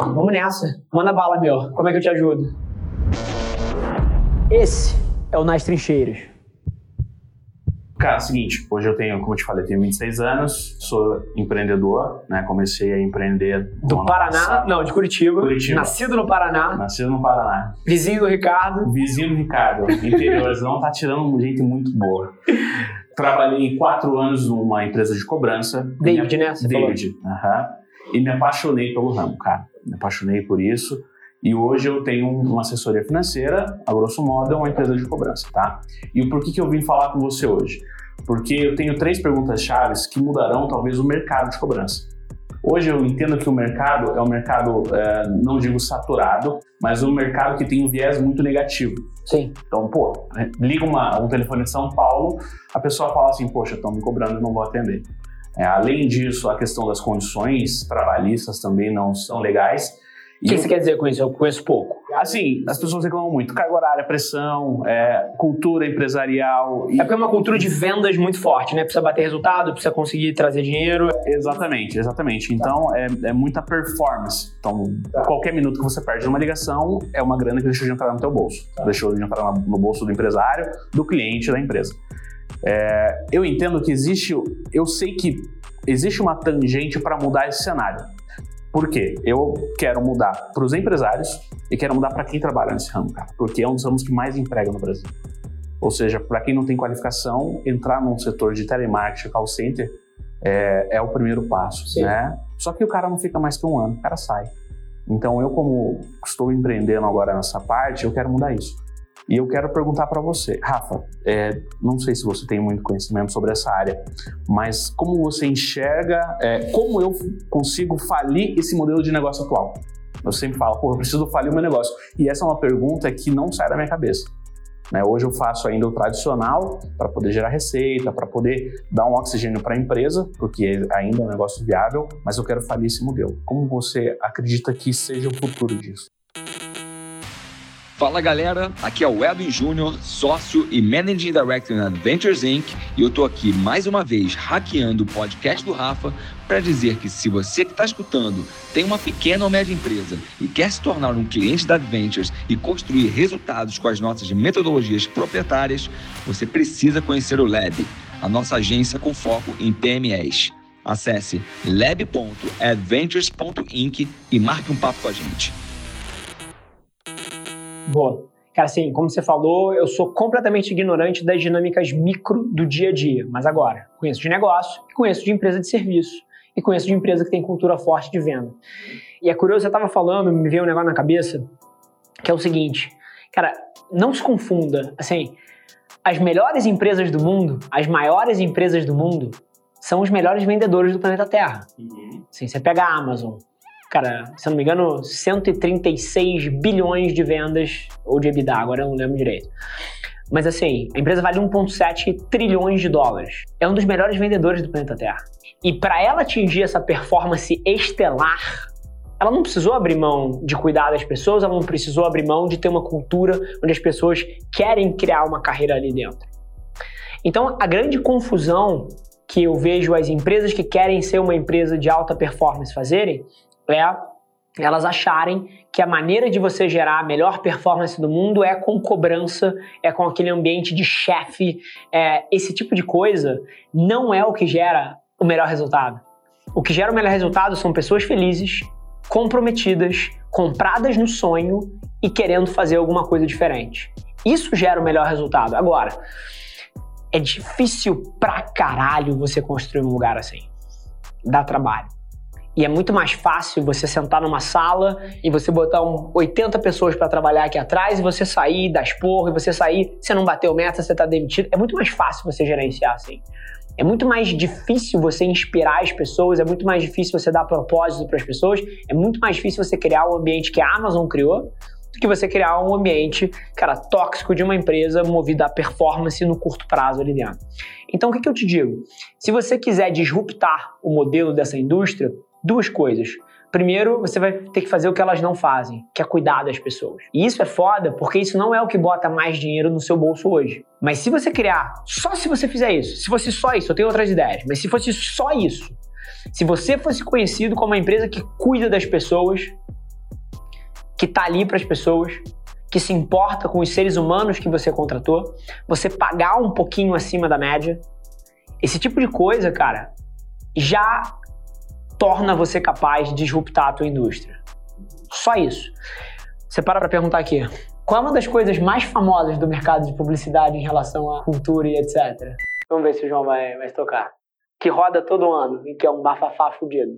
Vamos nessa. Manda bala, meu. Como é que eu te ajudo? Esse é o Nas Trincheiras. Cara, é o seguinte, hoje eu tenho, como eu te falei, tenho 26 anos, sou empreendedor, né? Comecei a empreender do Paraná, passado. não, de Curitiba. Curitiba. Nascido no Paraná. Nascido no Paraná. Vizinho do Ricardo. Vizinho do Ricardo. Interiorzão tá tirando gente muito boa. Trabalhei quatro anos numa empresa de cobrança. David, né? Você David, aham. Uh -huh, e me apaixonei pelo ramo, cara. Me apaixonei por isso. E hoje eu tenho uma assessoria financeira, a grosso modo, é uma empresa de cobrança, tá? E por que, que eu vim falar com você hoje? Porque eu tenho três perguntas chaves que mudarão talvez o mercado de cobrança. Hoje eu entendo que o mercado é um mercado, é, não digo saturado, mas um mercado que tem um viés muito negativo. Sim. Então, pô, liga uma, um telefone de São Paulo, a pessoa fala assim, poxa, estão me cobrando, não vou atender. É, além disso, a questão das condições trabalhistas também não são legais. O que você quer dizer com isso? Eu conheço pouco. Assim, as pessoas reclamam muito. Carga horária, pressão, é, cultura empresarial. E... É porque é uma cultura de vendas muito forte, né? Precisa bater resultado, precisa conseguir trazer dinheiro. Exatamente, exatamente. Então, é, é muita performance. Então, tá. qualquer minuto que você perde numa ligação é uma grana que deixou de entrar no teu bolso. Tá. Deixou de entrar no bolso do empresário, do cliente, da empresa. É, eu entendo que existe... Eu sei que existe uma tangente para mudar esse cenário. Por quê? Eu quero mudar para os empresários e quero mudar para quem trabalha nesse ramo, cara, porque é um dos ramos que mais emprega no Brasil. Ou seja, para quem não tem qualificação, entrar num setor de telemarketing, call center, é, é o primeiro passo, Sim. né? Só que o cara não fica mais que um ano, o cara sai. Então eu, como estou empreendendo agora nessa parte, eu quero mudar isso. E eu quero perguntar para você, Rafa, é, não sei se você tem muito conhecimento sobre essa área, mas como você enxerga, é, como eu consigo falir esse modelo de negócio atual? Eu sempre falo, pô, eu preciso falir o meu negócio. E essa é uma pergunta que não sai da minha cabeça. Né? Hoje eu faço ainda o tradicional para poder gerar receita, para poder dar um oxigênio para a empresa, porque ainda é um negócio viável, mas eu quero falir esse modelo. Como você acredita que seja o futuro disso? Fala galera, aqui é o Edwin Júnior, sócio e Managing Director na Adventures Inc. E eu tô aqui mais uma vez hackeando o podcast do Rafa para dizer que se você que está escutando tem uma pequena ou média empresa e quer se tornar um cliente da Adventures e construir resultados com as nossas metodologias proprietárias, você precisa conhecer o Lab, a nossa agência com foco em PMEs. Acesse lab.adventures.inc e marque um papo com a gente. Boa. Cara, assim, como você falou, eu sou completamente ignorante das dinâmicas micro do dia a dia. Mas agora, conheço de negócio, conheço de empresa de serviço e conheço de empresa que tem cultura forte de venda. E é curioso, você estava falando, me veio um negócio na cabeça, que é o seguinte, cara, não se confunda, assim, as melhores empresas do mundo, as maiores empresas do mundo, são os melhores vendedores do planeta Terra. Uhum. Assim, você pega a Amazon, cara, se não me engano, 136 bilhões de vendas, ou de EBITDA, agora eu não lembro direito. Mas assim, a empresa vale 1,7 trilhões de dólares. É um dos melhores vendedores do planeta Terra. E para ela atingir essa performance estelar, ela não precisou abrir mão de cuidar das pessoas, ela não precisou abrir mão de ter uma cultura onde as pessoas querem criar uma carreira ali dentro. Então, a grande confusão que eu vejo as empresas que querem ser uma empresa de alta performance fazerem é elas acharem que a maneira de você gerar a melhor performance do mundo é com cobrança, é com aquele ambiente de chefe, é, esse tipo de coisa não é o que gera o melhor resultado. O que gera o melhor resultado são pessoas felizes, comprometidas, compradas no sonho e querendo fazer alguma coisa diferente. Isso gera o melhor resultado. Agora, é difícil pra caralho você construir um lugar assim. Dá trabalho. E é muito mais fácil você sentar numa sala e você botar um 80 pessoas para trabalhar aqui atrás e você sair, dar esporro, e você sair, você não bateu meta, você tá demitido. É muito mais fácil você gerenciar assim. É muito mais difícil você inspirar as pessoas, é muito mais difícil você dar propósito para as pessoas, é muito mais difícil você criar um ambiente que a Amazon criou do que você criar um ambiente, cara, tóxico de uma empresa movida a performance no curto prazo ali dentro. Então, o que, que eu te digo? Se você quiser disruptar o modelo dessa indústria, duas coisas. Primeiro, você vai ter que fazer o que elas não fazem, que é cuidar das pessoas. E isso é foda, porque isso não é o que bota mais dinheiro no seu bolso hoje. Mas se você criar, só se você fizer isso, se fosse só isso, eu tenho outras ideias, mas se fosse só isso, se você fosse conhecido como uma empresa que cuida das pessoas, que está ali para as pessoas, que se importa com os seres humanos que você contratou, você pagar um pouquinho acima da média. Esse tipo de coisa, cara, já torna você capaz de disruptar a tua indústria. Só isso. Você para para perguntar aqui. Qual é uma das coisas mais famosas do mercado de publicidade em relação à cultura e etc? Vamos ver se o João vai, vai tocar. Que roda todo ano e que é um bafafá fudido.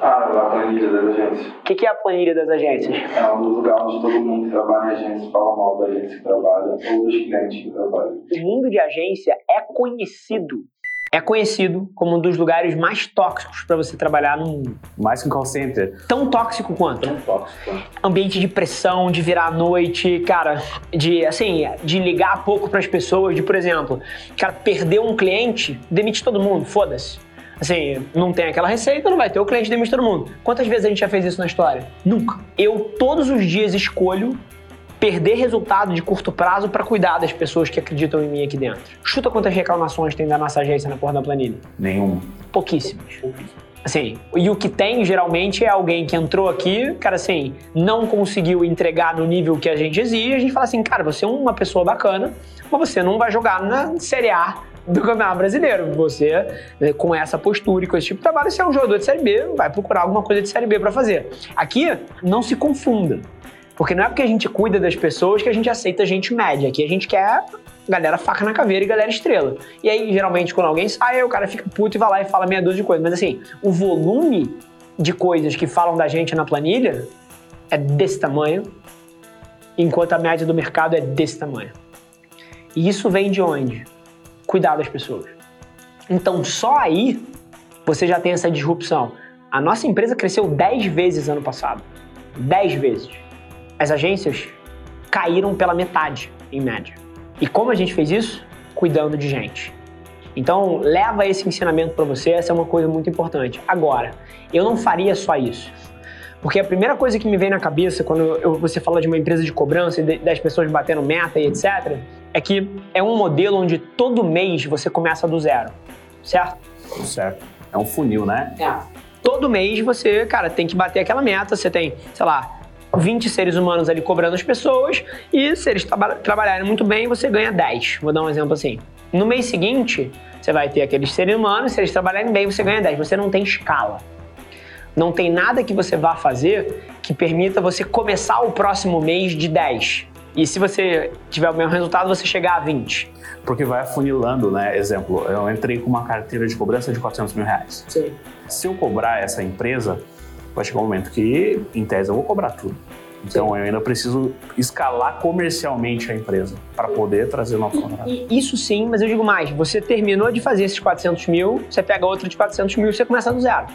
Ah, a planilha das agências. O que, que é a planilha das agências? É um lugar onde todo mundo que trabalha em agência fala mal da agência que trabalha, ou dos clientes que trabalham. O mundo de agência é conhecido é conhecido como um dos lugares mais tóxicos para você trabalhar no mundo. Mais que um call center. Tão tóxico quanto? Tão tóxico. Ambiente de pressão, de virar à noite, cara, de assim, de ligar pouco para as pessoas, de, por exemplo, cara, perder um cliente, demite todo mundo, foda-se. Assim, não tem aquela receita, não vai ter o cliente demite todo mundo. Quantas vezes a gente já fez isso na história? Nunca. Eu todos os dias escolho perder resultado de curto prazo para cuidar das pessoas que acreditam em mim aqui dentro. Chuta quantas reclamações tem da nossa agência na porra da planilha? Nenhuma. Pouquíssimas. Assim, e o que tem geralmente é alguém que entrou aqui, cara, assim, não conseguiu entregar no nível que a gente exige, a gente fala assim, cara, você é uma pessoa bacana, mas você não vai jogar na Série A do Campeonato Brasileiro. Você, né, com essa postura e com esse tipo de trabalho, você é um jogador de Série B, vai procurar alguma coisa de Série B para fazer. Aqui, não se confunda. Porque não é porque a gente cuida das pessoas que a gente aceita gente média. Aqui a gente quer galera faca na caveira e galera estrela. E aí, geralmente, quando alguém sai, o cara fica puto e vai lá e fala meia dúzia de coisas. Mas assim, o volume de coisas que falam da gente na planilha é desse tamanho, enquanto a média do mercado é desse tamanho. E isso vem de onde? Cuidar das pessoas. Então, só aí você já tem essa disrupção. A nossa empresa cresceu 10 vezes ano passado. 10 vezes as agências caíram pela metade, em média. E como a gente fez isso? Cuidando de gente. Então, leva esse ensinamento para você, essa é uma coisa muito importante. Agora, eu não faria só isso. Porque a primeira coisa que me vem na cabeça quando eu, você fala de uma empresa de cobrança e das pessoas batendo meta e etc., é que é um modelo onde todo mês você começa do zero, certo? Certo. É um funil, né? É. Todo mês você, cara, tem que bater aquela meta, você tem, sei lá, 20 seres humanos ali cobrando as pessoas e se eles tra trabalharem muito bem, você ganha 10. Vou dar um exemplo assim. No mês seguinte, você vai ter aqueles seres humanos, se eles trabalharem bem, você ganha 10. Você não tem escala. Não tem nada que você vá fazer que permita você começar o próximo mês de 10. E se você tiver o mesmo resultado, você chegar a 20. Porque vai afunilando, né? Exemplo, eu entrei com uma carteira de cobrança de 400 mil reais. Sim. Se eu cobrar essa empresa, vai chegar um momento que, em tese, eu vou cobrar tudo. Então Sim. eu ainda preciso escalar comercialmente a empresa para poder trazer novos contratos. Isso sim, mas eu digo mais: você terminou de fazer esses 400 mil, você pega outro de 400 mil e você começa do zero.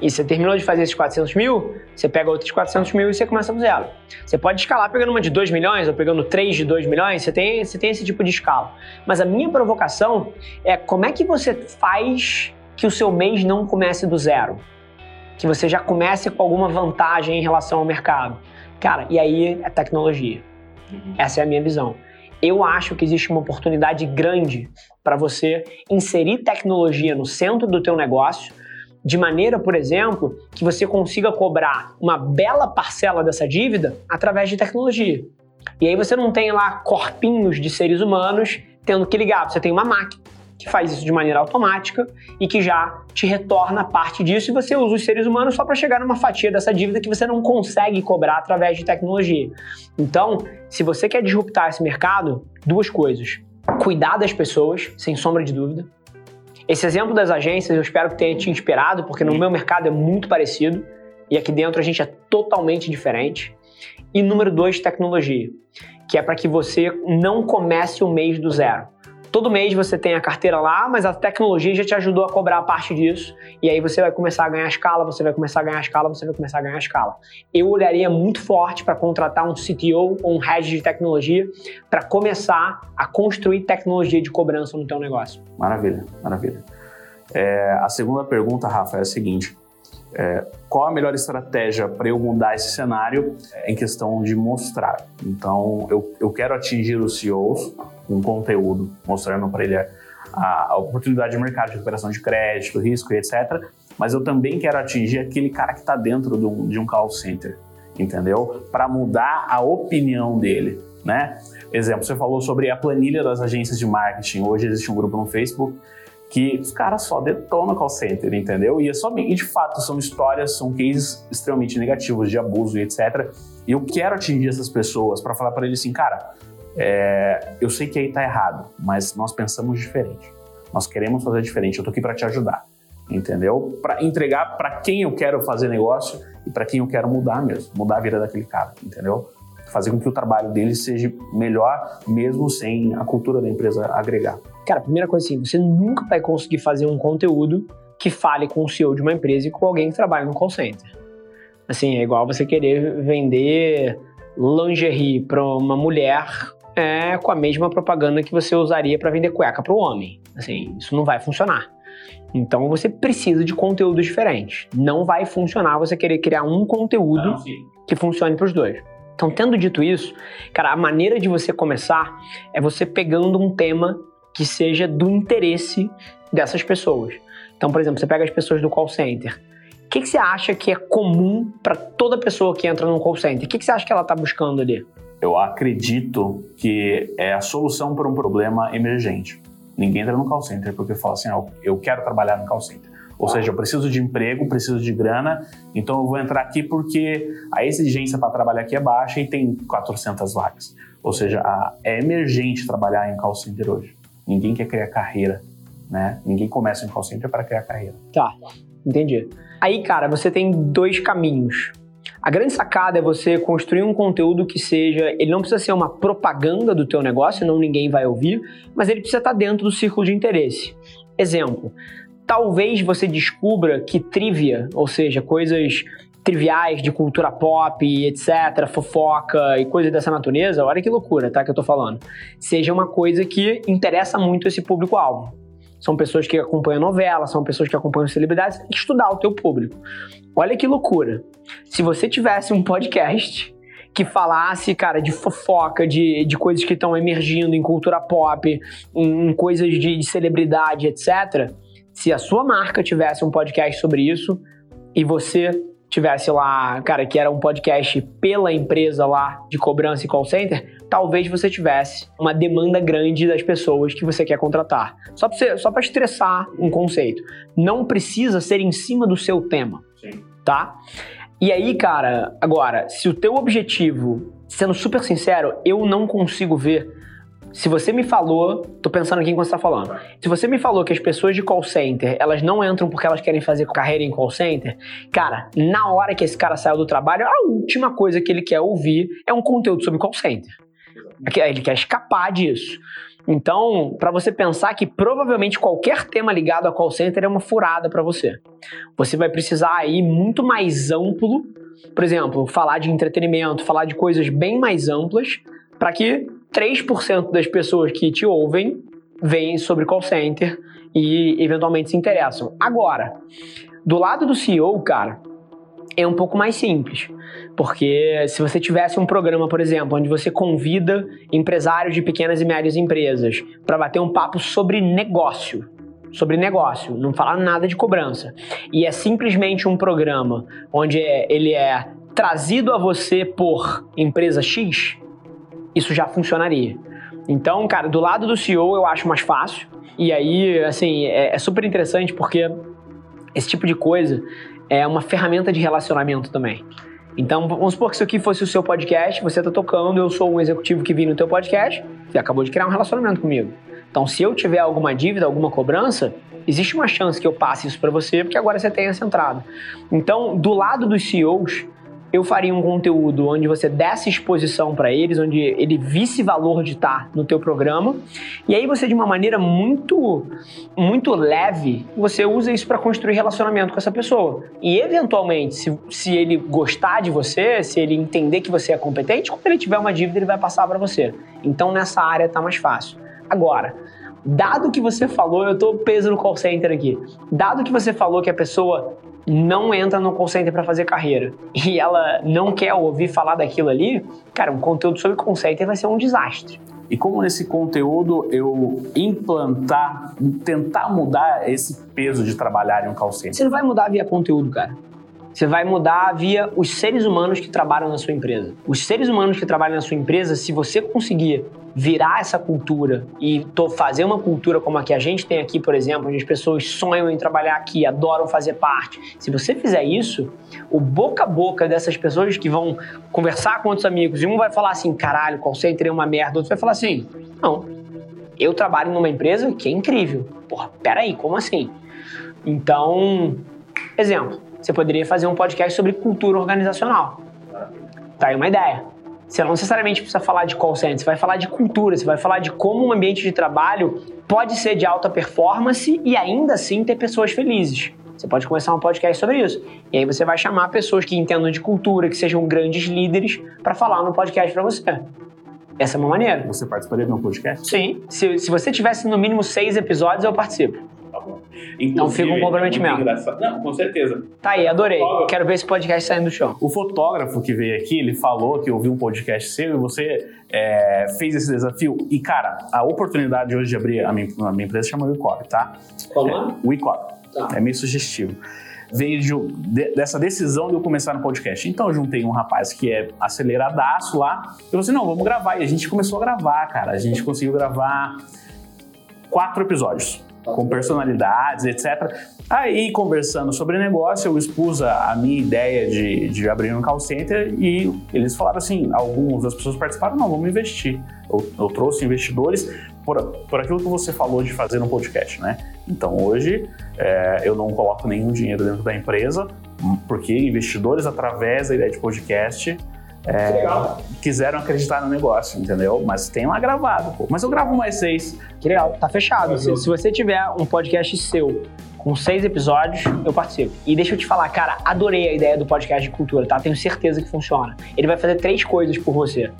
E você terminou de fazer esses 400 mil, você pega outro de 400 mil e você começa do zero. Você pode escalar pegando uma de 2 milhões ou pegando 3 de 2 milhões, você tem, você tem esse tipo de escala. Mas a minha provocação é como é que você faz que o seu mês não comece do zero? Que você já comece com alguma vantagem em relação ao mercado. Cara, e aí é tecnologia. Uhum. Essa é a minha visão. Eu acho que existe uma oportunidade grande para você inserir tecnologia no centro do teu negócio, de maneira, por exemplo, que você consiga cobrar uma bela parcela dessa dívida através de tecnologia. E aí você não tem lá corpinhos de seres humanos tendo que ligar, você tem uma máquina que faz isso de maneira automática e que já te retorna parte disso e você usa os seres humanos só para chegar numa fatia dessa dívida que você não consegue cobrar através de tecnologia. Então, se você quer disruptar esse mercado, duas coisas. Cuidar das pessoas, sem sombra de dúvida. Esse exemplo das agências eu espero que tenha te inspirado, porque no meu mercado é muito parecido e aqui dentro a gente é totalmente diferente. E número dois, tecnologia, que é para que você não comece o mês do zero. Todo mês você tem a carteira lá, mas a tecnologia já te ajudou a cobrar a parte disso. E aí você vai começar a ganhar escala, você vai começar a ganhar escala, você vai começar a ganhar escala. Eu olharia muito forte para contratar um CTO ou um head de tecnologia para começar a construir tecnologia de cobrança no teu negócio. Maravilha, maravilha. É, a segunda pergunta, Rafa, é a seguinte. É, qual a melhor estratégia para eu mudar esse cenário em questão de mostrar? Então, eu, eu quero atingir os CEOs com conteúdo, mostrando para ele a, a, oportunidade de mercado de recuperação de crédito, risco e etc. Mas eu também quero atingir aquele cara que está dentro de um, de um call center. entendeu? Para mudar a opinião dele, né? Exemplo, você falou sobre a planilha das agências de marketing. Hoje existe um grupo no Facebook que os caras só detonam call center, entendeu? E, é só, e de fato são histórias, são cases extremamente negativos de abuso e etc. E eu quero atingir essas pessoas para falar para eles assim, cara, é, eu sei que aí tá errado, mas nós pensamos diferente. Nós queremos fazer diferente. Eu tô aqui para te ajudar, entendeu? Para entregar para quem eu quero fazer negócio e para quem eu quero mudar mesmo, mudar a vida daquele cara, entendeu? Fazer com que o trabalho dele seja melhor, mesmo sem a cultura da empresa agregar. Cara, primeira coisa assim, você nunca vai conseguir fazer um conteúdo que fale com o CEO de uma empresa e com alguém que trabalha no call center. Assim, é igual você querer vender lingerie para uma mulher é, com a mesma propaganda que você usaria para vender cueca para o homem. Assim, isso não vai funcionar. Então você precisa de conteúdos diferentes. Não vai funcionar você querer criar um conteúdo não, que funcione para os dois. Então, tendo dito isso, cara, a maneira de você começar é você pegando um tema que seja do interesse dessas pessoas. Então, por exemplo, você pega as pessoas do call center. O que, que você acha que é comum para toda pessoa que entra num call center? O que, que você acha que ela está buscando ali? Eu acredito que é a solução para um problema emergente. Ninguém entra no call center porque fala assim, ah, eu quero trabalhar no call center. Ou seja, eu preciso de emprego, preciso de grana, então eu vou entrar aqui porque a exigência para trabalhar aqui é baixa e tem 400 vagas. Ou seja, a, é emergente trabalhar em call center hoje. Ninguém quer criar carreira, né? Ninguém começa em call center para criar carreira. Tá, entendi. Aí, cara, você tem dois caminhos. A grande sacada é você construir um conteúdo que seja, ele não precisa ser uma propaganda do teu negócio, senão ninguém vai ouvir, mas ele precisa estar dentro do círculo de interesse. Exemplo, talvez você descubra que trivia, ou seja, coisas triviais de cultura pop, etc, fofoca e coisas dessa natureza, olha que loucura, tá, que eu tô falando, seja uma coisa que interessa muito esse público-alvo. São pessoas que acompanham novela, são pessoas que acompanham celebridades, tem que estudar o teu público. Olha que loucura. Se você tivesse um podcast que falasse, cara, de fofoca, de, de coisas que estão emergindo em cultura pop, em, em coisas de, de celebridade, etc. Se a sua marca tivesse um podcast sobre isso e você tivesse lá, cara, que era um podcast pela empresa lá de cobrança e call center, talvez você tivesse uma demanda grande das pessoas que você quer contratar. Só para só estressar um conceito. Não precisa ser em cima do seu tema, Sim. tá? E aí, cara, agora, se o teu objetivo, sendo super sincero, eu não consigo ver se você me falou, tô pensando aqui enquanto você tá falando. Se você me falou que as pessoas de call center, elas não entram porque elas querem fazer carreira em call center, cara, na hora que esse cara saiu do trabalho, a última coisa que ele quer ouvir é um conteúdo sobre call center. Ele quer escapar disso. Então, para você pensar que provavelmente qualquer tema ligado a call center é uma furada para você. Você vai precisar aí muito mais amplo, por exemplo, falar de entretenimento, falar de coisas bem mais amplas, para que 3% das pessoas que te ouvem veem sobre call center e eventualmente se interessam. Agora, do lado do CEO, cara, é um pouco mais simples. Porque se você tivesse um programa, por exemplo, onde você convida empresários de pequenas e médias empresas para bater um papo sobre negócio, sobre negócio, não falar nada de cobrança, e é simplesmente um programa onde é, ele é trazido a você por empresa X, isso já funcionaria. Então, cara, do lado do CEO eu acho mais fácil. E aí, assim, é, é super interessante porque esse tipo de coisa é uma ferramenta de relacionamento também. Então, vamos supor que isso aqui fosse o seu podcast, você está tocando, eu sou um executivo que vim no teu podcast, você acabou de criar um relacionamento comigo. Então, se eu tiver alguma dívida, alguma cobrança, existe uma chance que eu passe isso para você, porque agora você tem essa entrada. Então, do lado dos CEOs, eu faria um conteúdo onde você desse exposição para eles, onde ele visse valor de estar no teu programa, e aí você de uma maneira muito muito leve, você usa isso para construir relacionamento com essa pessoa. E eventualmente, se, se ele gostar de você, se ele entender que você é competente, quando ele tiver uma dívida, ele vai passar para você. Então nessa área tá mais fácil. Agora, dado que você falou, eu tô peso no call center aqui. Dado que você falou que a pessoa não entra no call center para fazer carreira e ela não quer ouvir falar daquilo ali, cara, um conteúdo sobre call center vai ser um desastre. E como nesse conteúdo eu implantar, tentar mudar esse peso de trabalhar em um call center? Você não vai mudar via conteúdo, cara. Você vai mudar via os seres humanos que trabalham na sua empresa. Os seres humanos que trabalham na sua empresa, se você conseguir virar essa cultura e fazer uma cultura como a que a gente tem aqui, por exemplo, onde as pessoas sonham em trabalhar aqui, adoram fazer parte. Se você fizer isso, o boca a boca dessas pessoas que vão conversar com outros amigos, e um vai falar assim, caralho, é uma merda, outro vai falar assim, não, eu trabalho numa empresa que é incrível. Porra, peraí, como assim? Então, exemplo, você poderia fazer um podcast sobre cultura organizacional. Tá aí uma ideia. Você não necessariamente precisa falar de call center, você vai falar de cultura, você vai falar de como um ambiente de trabalho pode ser de alta performance e ainda assim ter pessoas felizes. Você pode começar um podcast sobre isso. E aí você vai chamar pessoas que entendam de cultura, que sejam grandes líderes, para falar no podcast para você. Essa é uma maneira. Você participaria de um podcast? Sim. Se, se você tivesse no mínimo seis episódios, eu participo. Então fica um comprometimento. Não, com certeza. Tá aí, adorei. Quero ver esse podcast saindo do chão. O fotógrafo que veio aqui, ele falou que ouviu um podcast seu e você é, fez esse desafio. E, cara, a oportunidade hoje de abrir a minha, a minha empresa chama WeCop, tá? Qual? É, WeCop. Tá. É meio sugestivo veio de, de, dessa decisão de eu começar no podcast. Então eu juntei um rapaz que é aceleradaço lá. Eu falei assim: não, vamos gravar. E a gente começou a gravar, cara. A gente conseguiu gravar quatro episódios com personalidades, etc. Aí, conversando sobre negócio, eu expus a, minha ideia de, de, abrir um call center e eles falaram assim, algumas das pessoas participaram, não, vamos investir. Eu, eu trouxe investidores por, por aquilo que você falou de fazer um podcast, né? Então, hoje, é, eu não coloco nenhum dinheiro dentro da empresa, porque investidores, através da ideia de podcast, é, quiseram acreditar no negócio, entendeu? Mas tem lá gravado, pô. Mas eu gravo mais seis. Que legal, tá fechado. Se, se você tiver um podcast seu com seis episódios, eu participo. E deixa eu te falar, cara, adorei a ideia do podcast de cultura, tá? Tenho certeza que funciona. Ele vai fazer três coisas por você.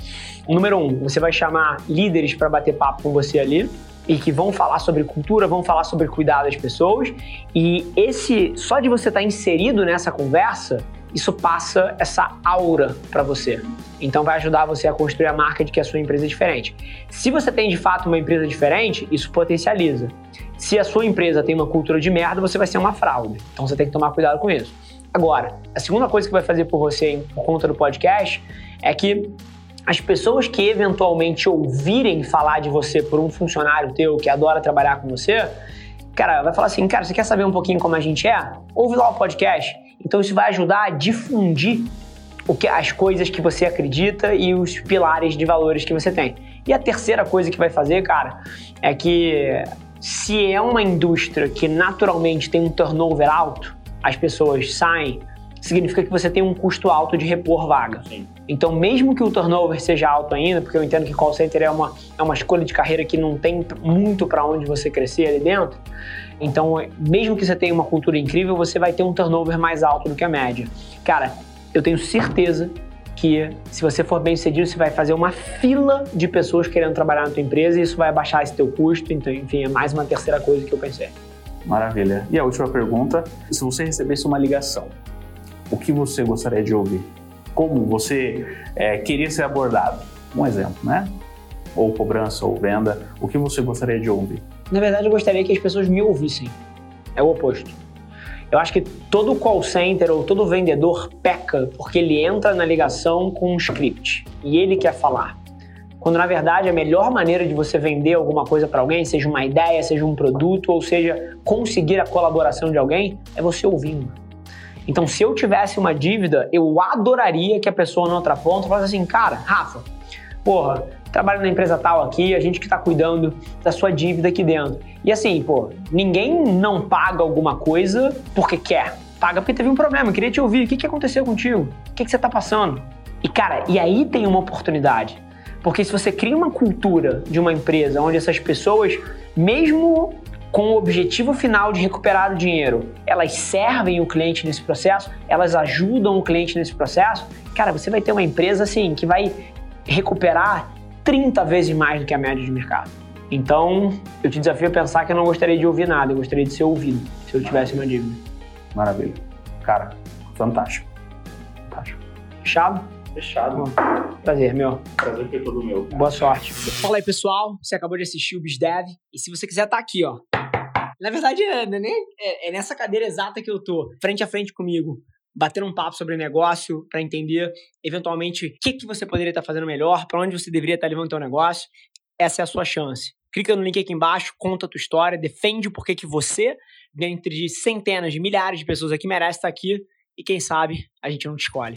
Número um, você vai chamar líderes para bater papo com você ali e que vão falar sobre cultura, vão falar sobre cuidar das pessoas. E esse, só de você estar tá inserido nessa conversa, isso passa essa aura para você. Então vai ajudar você a construir a marca de que a sua empresa é diferente. Se você tem de fato uma empresa diferente, isso potencializa. Se a sua empresa tem uma cultura de merda, você vai ser uma fraude. Então você tem que tomar cuidado com isso. Agora, a segunda coisa que vai fazer por você por conta do podcast é que as pessoas que eventualmente ouvirem falar de você por um funcionário teu que adora trabalhar com você, cara, vai falar assim, cara, você quer saber um pouquinho como a gente é? Ouve lá o podcast. Então isso vai ajudar a difundir o que, as coisas que você acredita e os pilares de valores que você tem. E a terceira coisa que vai fazer, cara, é que se é uma indústria que naturalmente tem um turnover alto, as pessoas saem, significa que você tem um custo alto de repor vaga. Sim. Então, mesmo que o turnover seja alto ainda, porque eu entendo que call center é uma, é uma escolha de carreira que não tem muito para onde você crescer ali dentro, então, mesmo que você tenha uma cultura incrível, você vai ter um turnover mais alto do que a média. Cara, eu tenho certeza que se você for bem sucedido, você vai fazer uma fila de pessoas querendo trabalhar na tua empresa e isso vai abaixar esse teu custo. Então, enfim, é mais uma terceira coisa que eu pensei. Maravilha. E a última pergunta: se você recebesse uma ligação, o que você gostaria de ouvir? Como você é, queria ser abordado? Um exemplo, né? Ou cobrança, ou venda. O que você gostaria de ouvir? Na verdade, eu gostaria que as pessoas me ouvissem. É o oposto. Eu acho que todo call center ou todo vendedor peca porque ele entra na ligação com um script e ele quer falar. Quando na verdade a melhor maneira de você vender alguma coisa para alguém, seja uma ideia, seja um produto ou seja conseguir a colaboração de alguém, é você ouvindo. Então, se eu tivesse uma dívida, eu adoraria que a pessoa na outra ponta falasse assim, cara, Rafa, porra, trabalho na empresa tal aqui, a gente que está cuidando da sua dívida aqui dentro. E assim, pô, ninguém não paga alguma coisa porque quer. Paga porque teve um problema, queria te ouvir. O que, que aconteceu contigo? O que, que você está passando? E cara, e aí tem uma oportunidade. Porque se você cria uma cultura de uma empresa onde essas pessoas, mesmo com o objetivo final de recuperar o dinheiro, elas servem o cliente nesse processo, elas ajudam o cliente nesse processo, cara, você vai ter uma empresa assim que vai recuperar 30 vezes mais do que a média de mercado. Então, eu te desafio a pensar que eu não gostaria de ouvir nada, eu gostaria de ser ouvido, se eu tivesse uma dívida. Maravilha. Cara, fantástico. Fantástico. Fechado? Fechado. Prazer, meu. Prazer foi todo meu. Cara. Boa sorte. Fala aí, pessoal. Você acabou de assistir o BizDev. E se você quiser, tá aqui, ó. Na verdade, é, é, é, é nessa cadeira exata que eu tô, frente a frente comigo bater um papo sobre negócio para entender eventualmente o que, que você poderia estar fazendo melhor, para onde você deveria estar levando o seu negócio, essa é a sua chance. Clica no link aqui embaixo, conta a tua história, defende porquê que você, dentre de centenas de milhares de pessoas aqui, merece estar aqui e quem sabe a gente não te escolhe.